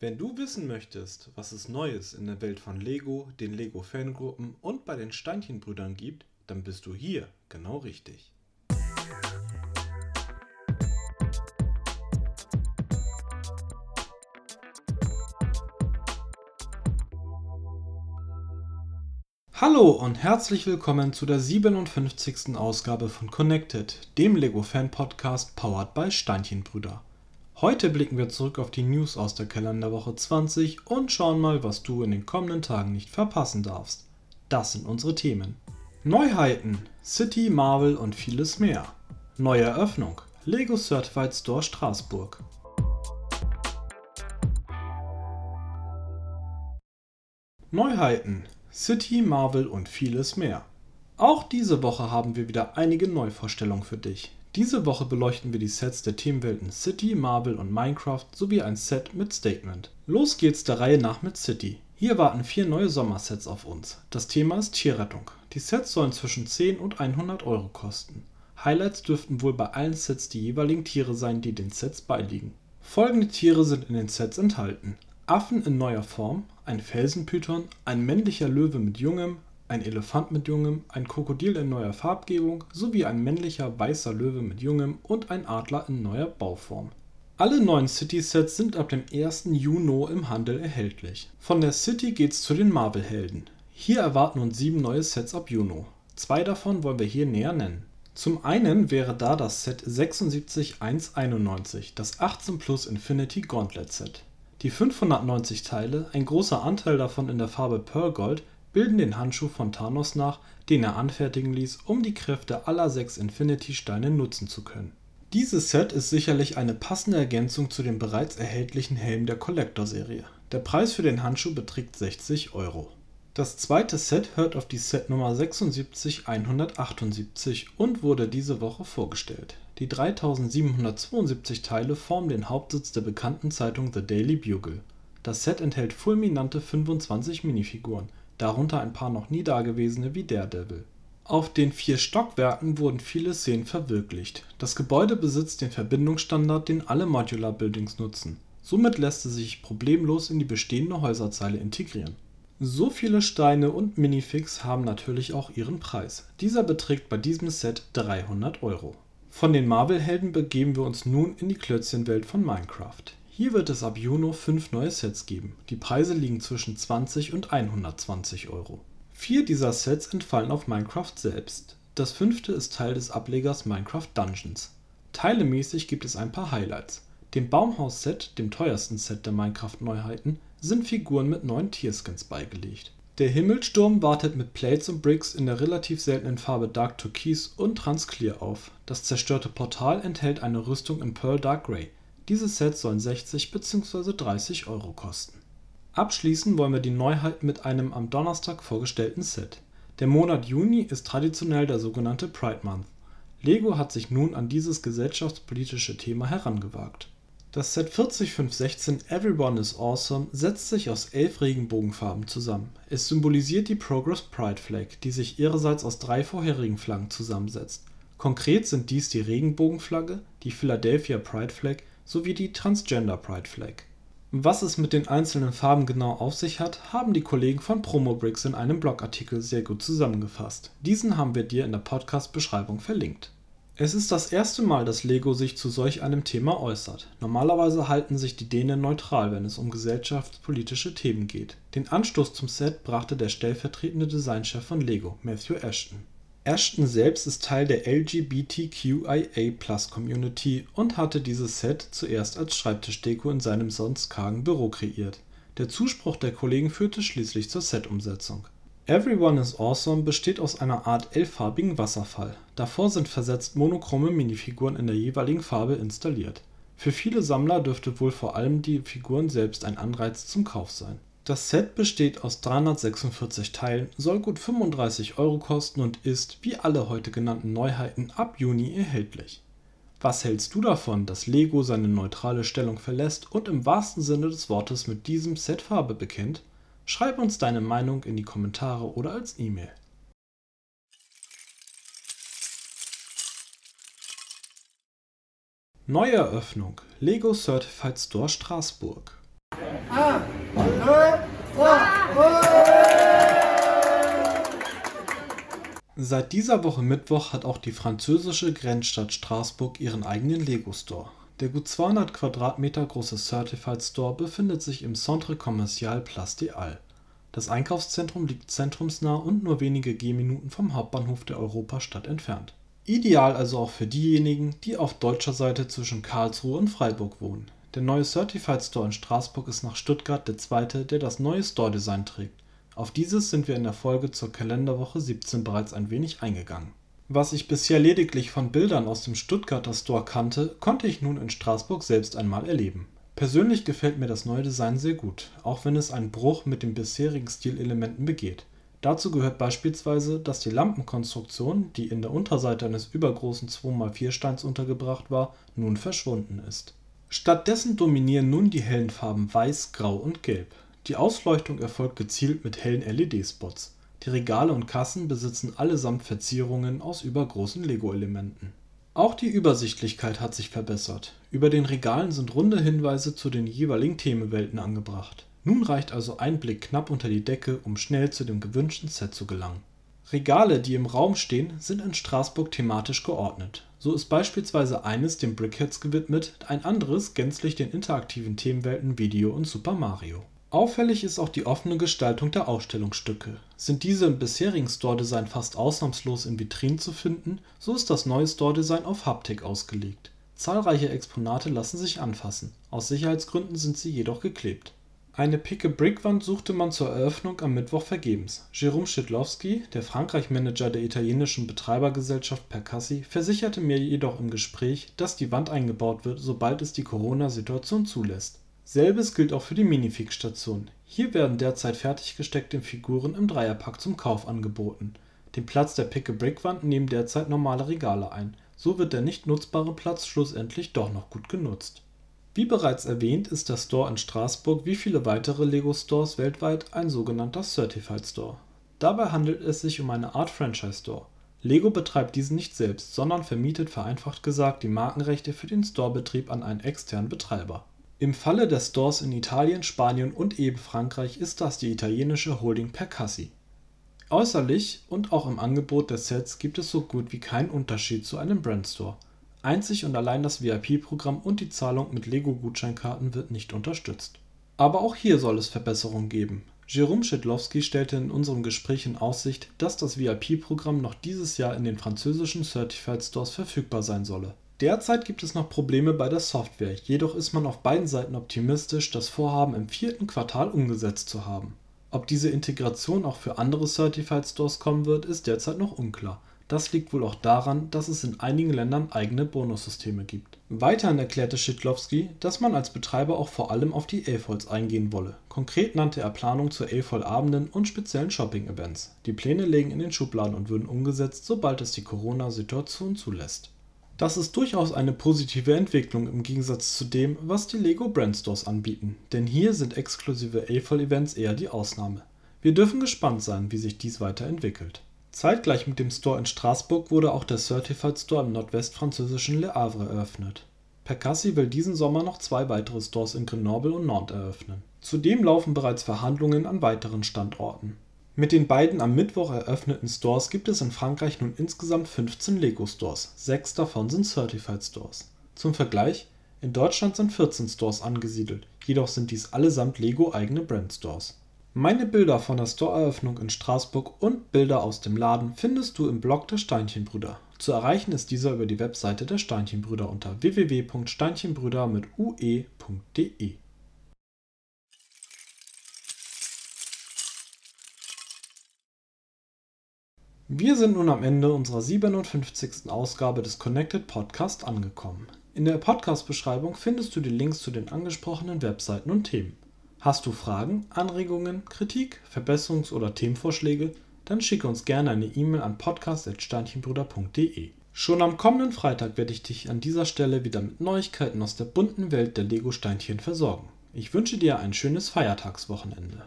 Wenn du wissen möchtest, was es Neues in der Welt von Lego, den Lego Fangruppen und bei den Steinchenbrüdern gibt, dann bist du hier genau richtig. Hallo und herzlich willkommen zu der 57. Ausgabe von Connected, dem Lego Fan Podcast powered by Steinchenbrüder. Heute blicken wir zurück auf die News aus der Kalenderwoche 20 und schauen mal, was du in den kommenden Tagen nicht verpassen darfst. Das sind unsere Themen. Neuheiten, City, Marvel und vieles mehr. Neue Eröffnung, Lego Certified Store Straßburg. Neuheiten, City, Marvel und vieles mehr. Auch diese Woche haben wir wieder einige Neuvorstellungen für dich. Diese Woche beleuchten wir die Sets der Themenwelten City, Marvel und Minecraft sowie ein Set mit Statement. Los geht's der Reihe nach mit City. Hier warten vier neue Sommersets auf uns. Das Thema ist Tierrettung. Die Sets sollen zwischen 10 und 100 Euro kosten. Highlights dürften wohl bei allen Sets die jeweiligen Tiere sein, die den Sets beiliegen. Folgende Tiere sind in den Sets enthalten. Affen in neuer Form, ein Felsenpython, ein männlicher Löwe mit Jungem, ein Elefant mit Jungem, ein Krokodil in neuer Farbgebung sowie ein männlicher weißer Löwe mit Jungem und ein Adler in neuer Bauform. Alle neuen City-Sets sind ab dem 1. Juni im Handel erhältlich. Von der City geht's zu den Marvel-Helden. Hier erwarten uns sieben neue Sets ab Juni. Zwei davon wollen wir hier näher nennen. Zum einen wäre da das Set 76191, das 18 Plus Infinity Gauntlet Set. Die 590 Teile, ein großer Anteil davon in der Farbe Pearl Gold, bilden den Handschuh von Thanos nach, den er anfertigen ließ, um die Kräfte aller sechs Infinity-Steine nutzen zu können. Dieses Set ist sicherlich eine passende Ergänzung zu dem bereits erhältlichen Helm der Collector-Serie. Der Preis für den Handschuh beträgt 60 Euro. Das zweite Set hört auf die Setnummer 76178 und wurde diese Woche vorgestellt. Die 3772 Teile formen den Hauptsitz der bekannten Zeitung The Daily Bugle. Das Set enthält fulminante 25 Minifiguren, darunter ein paar noch nie dagewesene wie Daredevil. Auf den vier Stockwerken wurden viele Szenen verwirklicht. Das Gebäude besitzt den Verbindungsstandard, den alle Modular Buildings nutzen. Somit lässt es sich problemlos in die bestehende Häuserzeile integrieren. So viele Steine und Minifigs haben natürlich auch ihren Preis. Dieser beträgt bei diesem Set 300 Euro. Von den Marvel-Helden begeben wir uns nun in die Klötzchenwelt von Minecraft. Hier wird es ab Juni fünf neue Sets geben. Die Preise liegen zwischen 20 und 120 Euro. Vier dieser Sets entfallen auf Minecraft selbst. Das fünfte ist Teil des Ablegers Minecraft Dungeons. Teilemäßig gibt es ein paar Highlights. Dem Baumhaus-Set, dem teuersten Set der Minecraft-Neuheiten, sind Figuren mit neuen Tierskins beigelegt. Der Himmelsturm wartet mit Plates und Bricks in der relativ seltenen Farbe Dark Turquoise und Transclear auf. Das zerstörte Portal enthält eine Rüstung in Pearl Dark Grey. Diese Sets sollen 60 bzw. 30 Euro kosten. Abschließen wollen wir die Neuheit mit einem am Donnerstag vorgestellten Set. Der Monat Juni ist traditionell der sogenannte Pride Month. Lego hat sich nun an dieses gesellschaftspolitische Thema herangewagt. Das Set 40516 Everyone is Awesome setzt sich aus elf Regenbogenfarben zusammen. Es symbolisiert die Progress Pride Flag, die sich ihrerseits aus drei vorherigen Flaggen zusammensetzt. Konkret sind dies die Regenbogenflagge, die Philadelphia Pride Flag sowie die Transgender Pride Flag. Was es mit den einzelnen Farben genau auf sich hat, haben die Kollegen von Promobricks in einem Blogartikel sehr gut zusammengefasst. Diesen haben wir dir in der Podcast-Beschreibung verlinkt. Es ist das erste Mal, dass Lego sich zu solch einem Thema äußert. Normalerweise halten sich die Dänen neutral, wenn es um gesellschaftspolitische Themen geht. Den Anstoß zum Set brachte der stellvertretende Designchef von Lego, Matthew Ashton. Ashton selbst ist Teil der LGBTQIA+-Community und hatte dieses Set zuerst als Schreibtischdeko in seinem sonst kargen Büro kreiert. Der Zuspruch der Kollegen führte schließlich zur Set-Umsetzung. Everyone is Awesome besteht aus einer Art elffarbigen Wasserfall. Davor sind versetzt monochrome Minifiguren in der jeweiligen Farbe installiert. Für viele Sammler dürfte wohl vor allem die Figuren selbst ein Anreiz zum Kauf sein das Set besteht aus 346 Teilen, soll gut 35 Euro kosten und ist, wie alle heute genannten Neuheiten, ab Juni erhältlich. Was hältst du davon, dass Lego seine neutrale Stellung verlässt und im wahrsten Sinne des Wortes mit diesem Set Farbe bekennt? Schreib uns deine Meinung in die Kommentare oder als E-Mail. Neueröffnung Lego Certified Store Straßburg Seit dieser Woche Mittwoch hat auch die französische Grenzstadt Straßburg ihren eigenen Lego-Store. Der gut 200 Quadratmeter große Certified Store befindet sich im Centre Commercial Place des Halles. Das Einkaufszentrum liegt zentrumsnah und nur wenige Gehminuten vom Hauptbahnhof der Europastadt entfernt. Ideal also auch für diejenigen, die auf deutscher Seite zwischen Karlsruhe und Freiburg wohnen. Der neue Certified Store in Straßburg ist nach Stuttgart der zweite, der das neue Store-Design trägt. Auf dieses sind wir in der Folge zur Kalenderwoche 17 bereits ein wenig eingegangen. Was ich bisher lediglich von Bildern aus dem Stuttgarter Store kannte, konnte ich nun in Straßburg selbst einmal erleben. Persönlich gefällt mir das neue Design sehr gut, auch wenn es einen Bruch mit den bisherigen Stilelementen begeht. Dazu gehört beispielsweise, dass die Lampenkonstruktion, die in der Unterseite eines übergroßen 2x4 Steins untergebracht war, nun verschwunden ist. Stattdessen dominieren nun die hellen Farben Weiß, Grau und Gelb. Die Ausleuchtung erfolgt gezielt mit hellen LED-Spots. Die Regale und Kassen besitzen allesamt Verzierungen aus übergroßen Lego-Elementen. Auch die Übersichtlichkeit hat sich verbessert. Über den Regalen sind runde Hinweise zu den jeweiligen Themenwelten angebracht. Nun reicht also ein Blick knapp unter die Decke, um schnell zu dem gewünschten Set zu gelangen. Regale, die im Raum stehen, sind in Straßburg thematisch geordnet. So ist beispielsweise eines den Brickheads gewidmet, ein anderes gänzlich den interaktiven Themenwelten Video und Super Mario. Auffällig ist auch die offene Gestaltung der Ausstellungsstücke. Sind diese im bisherigen Store-Design fast ausnahmslos in Vitrinen zu finden, so ist das neue Store-Design auf Haptik ausgelegt. Zahlreiche Exponate lassen sich anfassen, aus Sicherheitsgründen sind sie jedoch geklebt. Eine Pick-a-Brick-Wand suchte man zur Eröffnung am Mittwoch vergebens. Jérôme Schidlowski, der Frankreich-Manager der italienischen Betreibergesellschaft Percassi, versicherte mir jedoch im Gespräch, dass die Wand eingebaut wird, sobald es die Corona-Situation zulässt. Selbes gilt auch für die Minifix-Station. Hier werden derzeit fertiggesteckte Figuren im Dreierpack zum Kauf angeboten. Den Platz der Pick-a-Brick-Wand nehmen derzeit normale Regale ein, so wird der nicht nutzbare Platz schlussendlich doch noch gut genutzt. Wie bereits erwähnt ist der Store in Straßburg wie viele weitere Lego-Stores weltweit ein sogenannter Certified Store. Dabei handelt es sich um eine Art Franchise-Store. Lego betreibt diesen nicht selbst, sondern vermietet vereinfacht gesagt die Markenrechte für den Storebetrieb an einen externen Betreiber. Im Falle der Stores in Italien, Spanien und eben Frankreich ist das die italienische Holding Percassi. Äußerlich und auch im Angebot der Sets gibt es so gut wie keinen Unterschied zu einem Brandstore. Einzig und allein das VIP-Programm und die Zahlung mit Lego-Gutscheinkarten wird nicht unterstützt. Aber auch hier soll es Verbesserungen geben. Jerome Schidlowski stellte in unserem Gespräch in Aussicht, dass das VIP-Programm noch dieses Jahr in den französischen Certified Stores verfügbar sein solle Derzeit gibt es noch Probleme bei der Software, jedoch ist man auf beiden Seiten optimistisch, das Vorhaben im vierten Quartal umgesetzt zu haben. Ob diese Integration auch für andere Certified Stores kommen wird, ist derzeit noch unklar. Das liegt wohl auch daran, dass es in einigen Ländern eigene Bonussysteme gibt. Weiterhin erklärte Schidlowski, dass man als Betreiber auch vor allem auf die AFOLs eingehen wolle. Konkret nannte er Planung zu AFOL-Abenden und speziellen Shopping-Events. Die Pläne lägen in den Schubladen und würden umgesetzt, sobald es die Corona-Situation zulässt das ist durchaus eine positive Entwicklung im Gegensatz zu dem, was die Lego Brand Stores anbieten, denn hier sind exklusive AFOL-Events eher die Ausnahme. Wir dürfen gespannt sein, wie sich dies weiterentwickelt. Zeitgleich mit dem Store in Straßburg wurde auch der Certified Store im nordwestfranzösischen Le Havre eröffnet. Percassi will diesen Sommer noch zwei weitere Stores in Grenoble und Nantes eröffnen. Zudem laufen bereits Verhandlungen an weiteren Standorten mit den beiden am Mittwoch eröffneten Stores gibt es in Frankreich nun insgesamt 15 Lego-Stores, sechs davon sind Certified Stores. Zum Vergleich: In Deutschland sind 14 Stores angesiedelt, jedoch sind dies allesamt Lego-eigene Brand-Stores. Meine Bilder von der Store-Eröffnung in Straßburg und Bilder aus dem Laden findest du im Blog der Steinchenbrüder. Zu erreichen ist dieser über die Webseite der Steinchenbrüder unter www.steinchenbrüder mit ue.de Wir sind nun am Ende unserer 57. Ausgabe des Connected Podcast angekommen. In der Podcast-Beschreibung findest du die Links zu den angesprochenen Webseiten und Themen. Hast du Fragen, Anregungen, Kritik, Verbesserungs- oder Themenvorschläge? Dann schicke uns gerne eine E-Mail an podcast.steinchenbruder.de. Schon am kommenden Freitag werde ich dich an dieser Stelle wieder mit Neuigkeiten aus der bunten Welt der Lego-Steinchen versorgen. Ich wünsche dir ein schönes Feiertagswochenende.